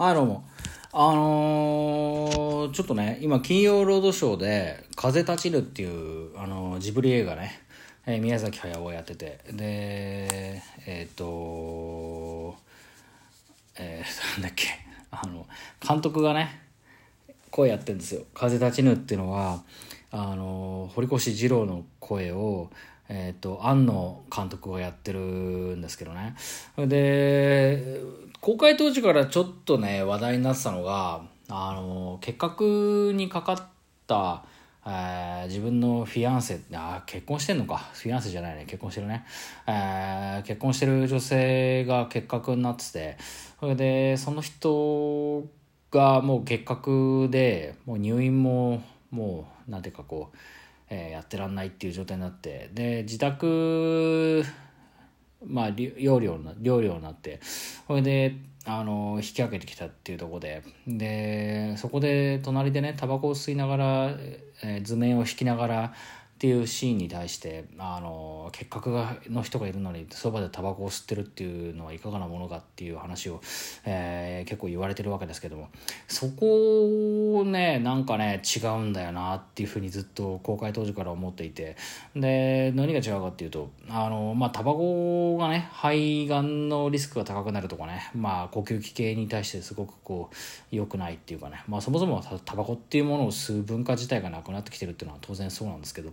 はい、どうも。あのー、ちょっとね、今、金曜ロードショーで、風立ちぬっていう、あのージブリ映画ね、えー宮崎駿をやってて、で、えっ、とえー、なんだっけ、あの、監督がね、声やってるんですよ「風立ちぬ」っていうのはあの堀越二郎の声を、えー、と庵野監督がやってるんですけどね。で公開当時からちょっとね話題になってたのがあの結核にかかったえー自分のフィアンセあ結婚してんのか。フィアンセじゃないね。結婚してるね、えー結婚してる女性が結核になってて。それでその人がもう結核でもう入院ももうなんていうかこう、えーやってらんないっていう状態になってで自宅まあり療養な療養になってそれであの引き上げてきたっていうところででそこで隣でねタバコを吸いながら、えー図面を引きながらっていうシーンに対してあの結核がの人がいるのにそばでタバコを吸ってるっていうのはいかがなものかっていう話を、えー結構言われてるわけですけども。そこをねなんかね違うんだよなっていうふうにずっと公開当時から思っていて。で何が違うかっていうとあのまあタバコがね肺がんのリスクが高くなるとかねまあ呼吸器系に対してすごくこう良くないっていうかね。まあそもそもタバコっていうものを吸う文化自体がなくなってきてるっていうのは当然そうなんですけど。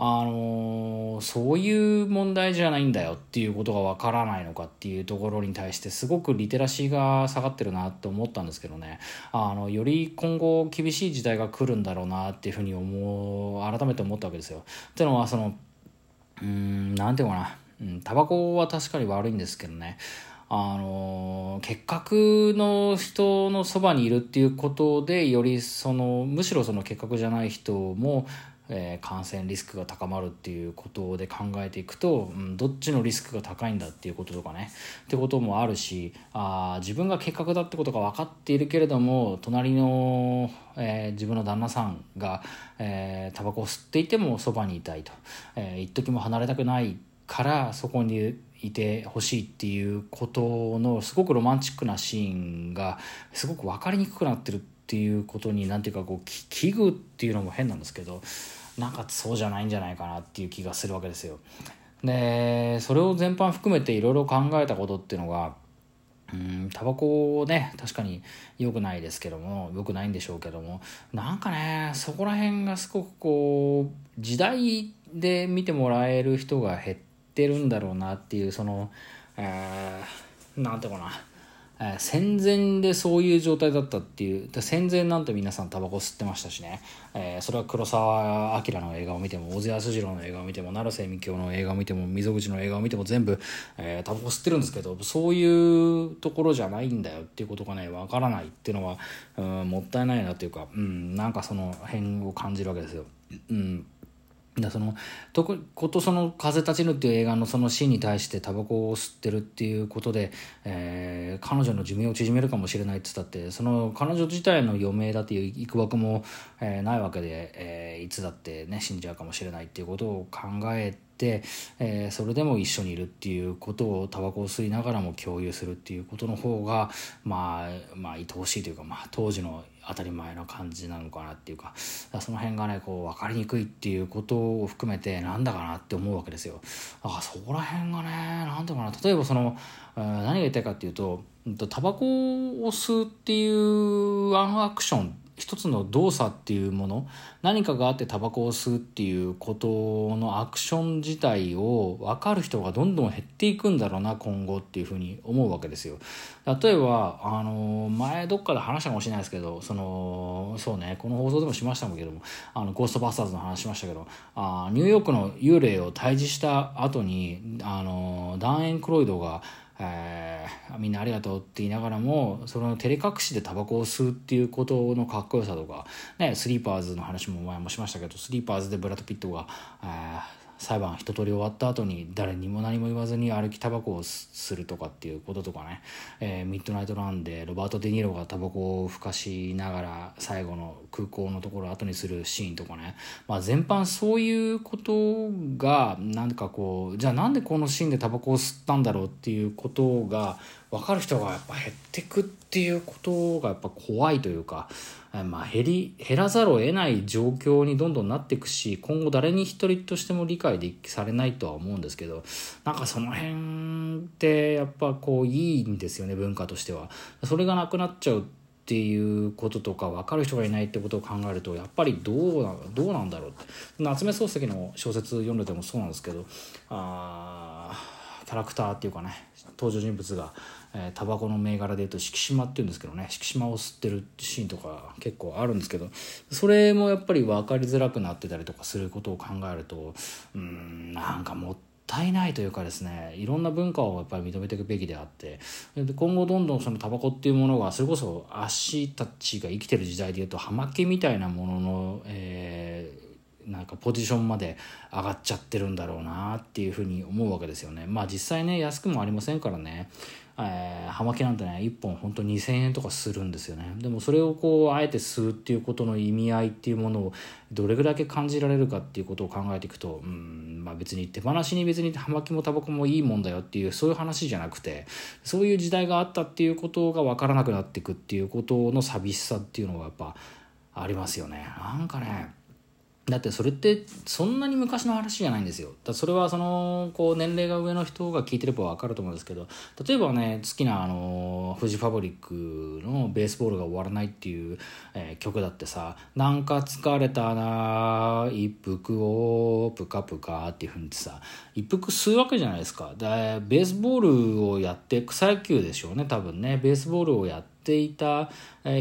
あのそういう問題じゃないんだよっていうことがわからないのかっていうところに対してすごくリテラシーが下がってるなって思ったんですけどね。あのより今後厳しい時代が来るんだろうなっていうふうに思う改めて思ったわけですよ。ってのはそのうんなんていうかな。うんタバコは確かに悪いんですけどね。あの結核の人のそばにいるっていうことでよりそのむしろその結核じゃない人も、えー感染リスクが高まるっていうことで考えていくと、うん、どっちのリスクが高いんだっていうこととかね。ってこともあるしあ自分が結核だってことが分かっているけれども隣の、えー自分の旦那さんが、えータバコを吸っていてもそばにいたいと、えー一時も離れたくないからそこにいてほしいっていうことのすごくロマンチックなシーンがすごく分かりにくくなってるっていうことになんていうかこう危惧っていうのも変なんですけどなんかそうじゃないんじゃないかなっていう気がするわけですよ。でそれを全般含めていろいろ考えたことっていうのがうんタバコね確かに良くないですけども良くないんでしょうけどもなんかねそこら辺がすごくこう時代で見てもらえる人が減ってるんだろうなっていうその、えーていうかな、戦前でそういう状態だったっていう戦前なんて皆さんタバコ吸ってましたしね、えーそれは黒澤明の映画を見ても小津安二郎の映画を見ても成瀬美京の映画を見ても溝口の映画を見ても全部、えータバコ吸ってるんですけどそういうところじゃないんだよっていうことがねわからないっていうのは、うん、もったいないなっていうか、うん、なんかその辺を感じるわけですよ。うんだそのとことその「風立ちぬ」っていう映画のそのシーンに対してタバコを吸ってるっていうことで、えー彼女の寿命を縮めるかもしれないって言ったってその彼女自体の余命だっていういくばくも、えーないわけで、えーいつだってね死んじゃうかもしれないっていうことを考えて、えそれでも一緒にいるっていうことをタバコを吸いながらも共有するっていうことの方がまあまあ愛おしいというか、まあ、当時の当たり前の感じなのかなっていうかその辺がねこう分かりにくいっていうことを含めてなんだかなって思うわけですよ。だからそこら辺がね何ていうかな例えばその、えー何が言いたいかっていうとうんとタバコを吸うっていうワンアクション一つの動作っていうもの何かがあってタバコを吸うっていうことのアクション自体を分かる人がどんどん減っていくんだろうな今後っていうふうに思うわけですよ。例えばあの前どっかで話したかもしれないですけどそのそうねこの放送でもしましたもんけどもあのゴーストバスターズの話しましたけどあニューヨークの幽霊を退治した後にあのダン・エンクロイドがえー。みんなありがとうって言いながらもその照れ隠しでタバコを吸うっていうことのかっこよさとか、ね、スリーパーズの話も前もしましたけどスリーパーズでブラッド・ピットが、えー裁判一通り終わった後に誰にも何も言わずに歩きタバコをするとかっていうこととかね、えーミッドナイト・ランでロバート・デ・ニーロがタバコをふかしながら最後の空港のところを後にするシーンとかね、まあ、全般そういうことがなんかこうじゃあなんでこのシーンでタバコを吸ったんだろうっていうことが分かる人がやっぱ減ってくっていうことがやっぱ怖いというか、まあ、減り減らざるを得ない状況にどんどんなっていくし今後誰に一人としても理解でされないとは思うんですけどなんかその辺ってやっぱこういいんですよね文化としては。それがなくなっちゃうっていうこととか分かる人がいないってことを考えるとやっぱりどうなどうなんだろうって夏目漱石の小説読んでてもそうなんですけどあラクターっていうかね登場人物がえ、タバコの銘柄でいうと敷島っていうんですけどね敷島を吸ってるシーンとか結構あるんですけどそれもやっぱり分かりづらくなってたりとかすることを考えるとうんなんかもったいないというかですねいろんな文化をやっぱり認めていくべきであって今後どんどんそのタバコっていうものがそれこそ足たちが生きてる時代でいうと葉巻みたいなものの、えーなんかポジションまで上がっちゃってるんだろうなっていうふうに思うわけですよね。まあ実際ね安くもありませんからね。えー、葉巻なんてね1本本当に2000円とかするんですよね。でもそれをこうあえて吸うっていうことの意味合いっていうものをどれぐらい感じられるかっていうことを考えていくとうんまあ別に手放しに別に葉巻もタバコもいいもんだよっていうそういう話じゃなくてそういう時代があったっていうことが分からなくなっていくっていうことの寂しさっていうのがやっぱありますよね。なんかねだってそれってそんなに昔の話じゃないんですよ。だそれはそのこう年齢が上の人が聞いてれば分かると思うんですけど例えばね好きなあのフジファブリックの「ベースボールが終わらない」っていう、えー、曲だってさ「なんか疲れたな一服をプカプカ」っていうふうにさ一服吸うわけじゃないですか。でベースボールをやって草野球でしょうね多分ねベースボールをやってていた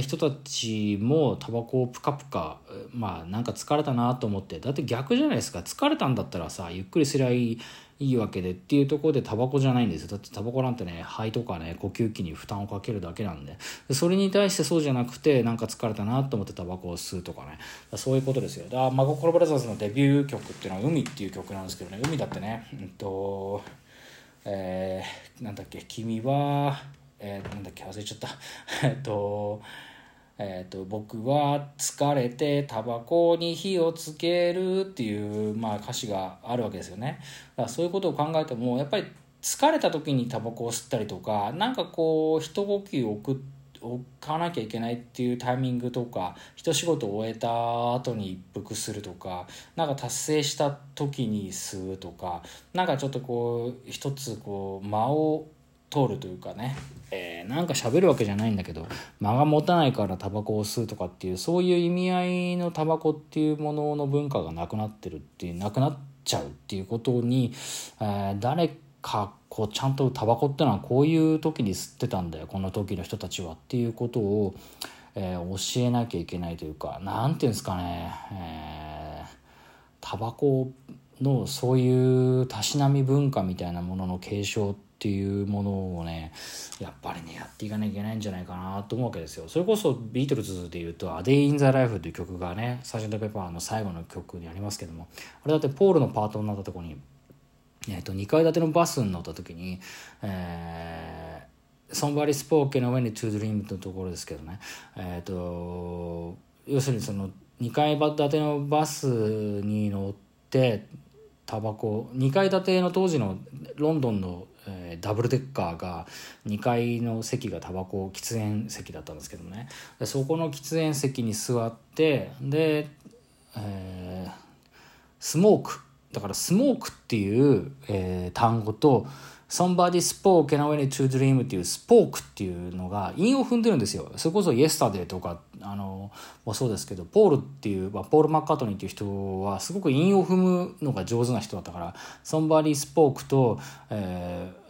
人たちもタバコをプカプカまあなんか疲れたなと思ってだって逆じゃないですか。疲れたんだったらさゆっくりすりゃいいいいわけでっていうところでタバコじゃないんですよ。だってタバコなんてね肺とかね呼吸器に負担をかけるだけなんで。それに対してそうじゃなくてなんか疲れたなと思ってタバコを吸うとかね。そういうことですよ。だマゴコロブラザーズのデビュー曲っていうのは「海」っていう曲なんですけどね。海だってねうんとえー、なんだっけ君はえー、なんだっけ忘れちゃった。えっとえーと、僕は疲れてタバコに火をつけるっていう、まあ、歌詞があるわけですよね。だからそういうことを考えてもやっぱり疲れた時にタバコを吸ったりとか何かこう一呼吸置く置かなきゃいけないっていうタイミングとか一仕事を終えた後に一服するとかなんか達成した時に吸うとかなんかちょっとこう一つこう間を通るというかね、えー、なんか喋るわけじゃないんだけど間が持たないからタバコを吸うとかっていうそういう意味合いのタバコっていうものの文化がなくなってるっていうなくなっちゃうっていうことに、えー、誰かこうちゃんとタバコってのはこういう時に吸ってたんだよこの時の人たちはっていうことを、えー、教えなきゃいけないというか何て言うんですかね、えー、タバコのそういうたしなみ文化みたいなものの継承ってっていうものをねやっぱりねやっていかなきゃいけないんじゃないかなと思うわけですよ。それこそビートルズでいうと「A Day in the Life」という曲がねサージェント・ペパーの最後の曲にありますけどもあれだってポールのパートになったとこに、えー、と2階建てのバスに乗った時にえー Somebody spoke in a way to dream のところですけどね。えっ、ー、と要するにその2階建てのバスに乗ってタバコ。2階建ての当時のロンドンのえー、ダブルデッカーが2階の席がタバコ喫煙席だったんですけどね。でそこの喫煙席に座ってで、えー、スモーク。だからスモークっていう、えー、単語と Somebody spoke and I went to dream っていう spoke っていうのが韻を踏んでるんですよ。それこそ yesterday とかあのもそうですけどポールっていう、まあ、ポール・マッカートニーっていう人はすごく韻を踏むのが上手な人だったから Somebody spoke と、えー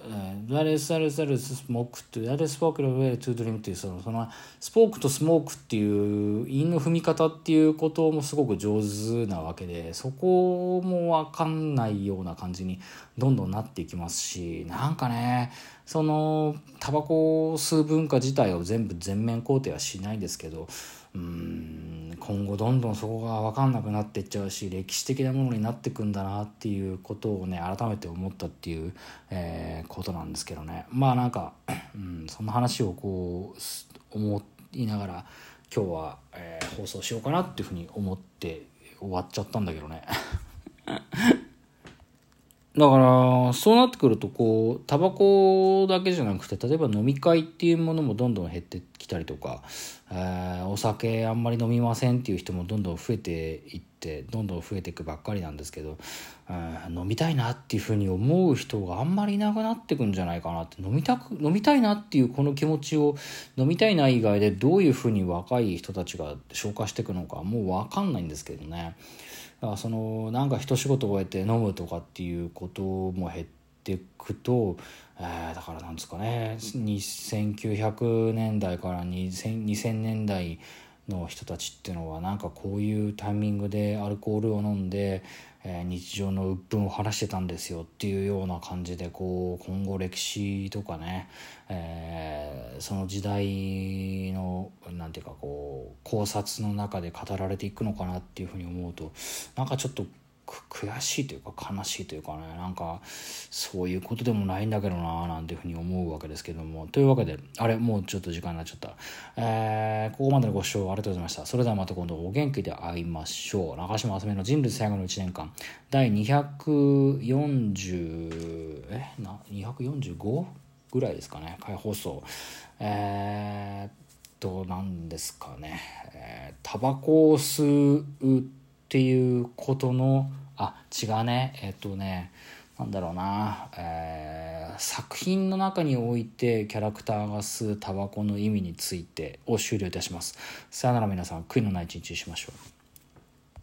クって誰 spoke and I went into a dream っていうそのその spoke と smoke っていう韻の踏み方っていうこともすごく上手なわけでそこも分かんないような感じにどんどんなっていきますしなんかねそのタバコを吸う文化自体を全部全面肯定はしないんですけどうん今後どんどんそこが分かんなくなっていっちゃうし歴史的なものになってくんだなっていうことをね改めて思ったっていう、えー、ことなんですけどねまあなんか、うん、そんな話をこう思いながら今日は、えー、放送しようかなっていうふうに思って終わっちゃったんだけどね。だからそうなってくるとこうタバコだけじゃなくて例えば飲み会っていうものもどんどん減ってきたりとか、えー、お酒あんまり飲みませんっていう人もどんどん増えていってどんどん増えていくばっかりなんですけど、えー、飲みたいなっていうふうに思う人があんまりいなくなってくんじゃないかなって飲みたく飲みたいなっていうこの気持ちを飲みたいな以外でどういうふうに若い人たちが消化していくのかもう分かんないんですけどね。だからそのなんか一仕事終えて飲むとかっていうことも減っていくと、えー、だからなんですかね。1900年代から 2000, 2000年代の人たちっていうのはなんかこういうタイミングでアルコールを飲んで、え、日常の鬱憤を晴らしてたんですよっていうような感じでこう今後歴史とかね、えー、その時代の何て言うかこう考察の中で語られていくのかなっていうふうに思うとなんかちょっと悔しいというか悲しいというかねなんかそういうことでもないんだけどななんていうふうに思うわけですけども。というわけであれもうちょっと時間になっちゃった、えー、ここまでのご視聴ありがとうございました。それではまた今度お元気で会いましょう。中島あさみの人類最後の1年間。第240え？な 245? ぐらいですかね。回放送。えー、っと何ですかね。えー、タバコを吸うっていうことのあ違うねえっとねなんだろうな、えー、作品の中においてキャラクターが吸うタバコの意味についてを終了いたします。さよなら皆さん、悔いのない一日にしましょう。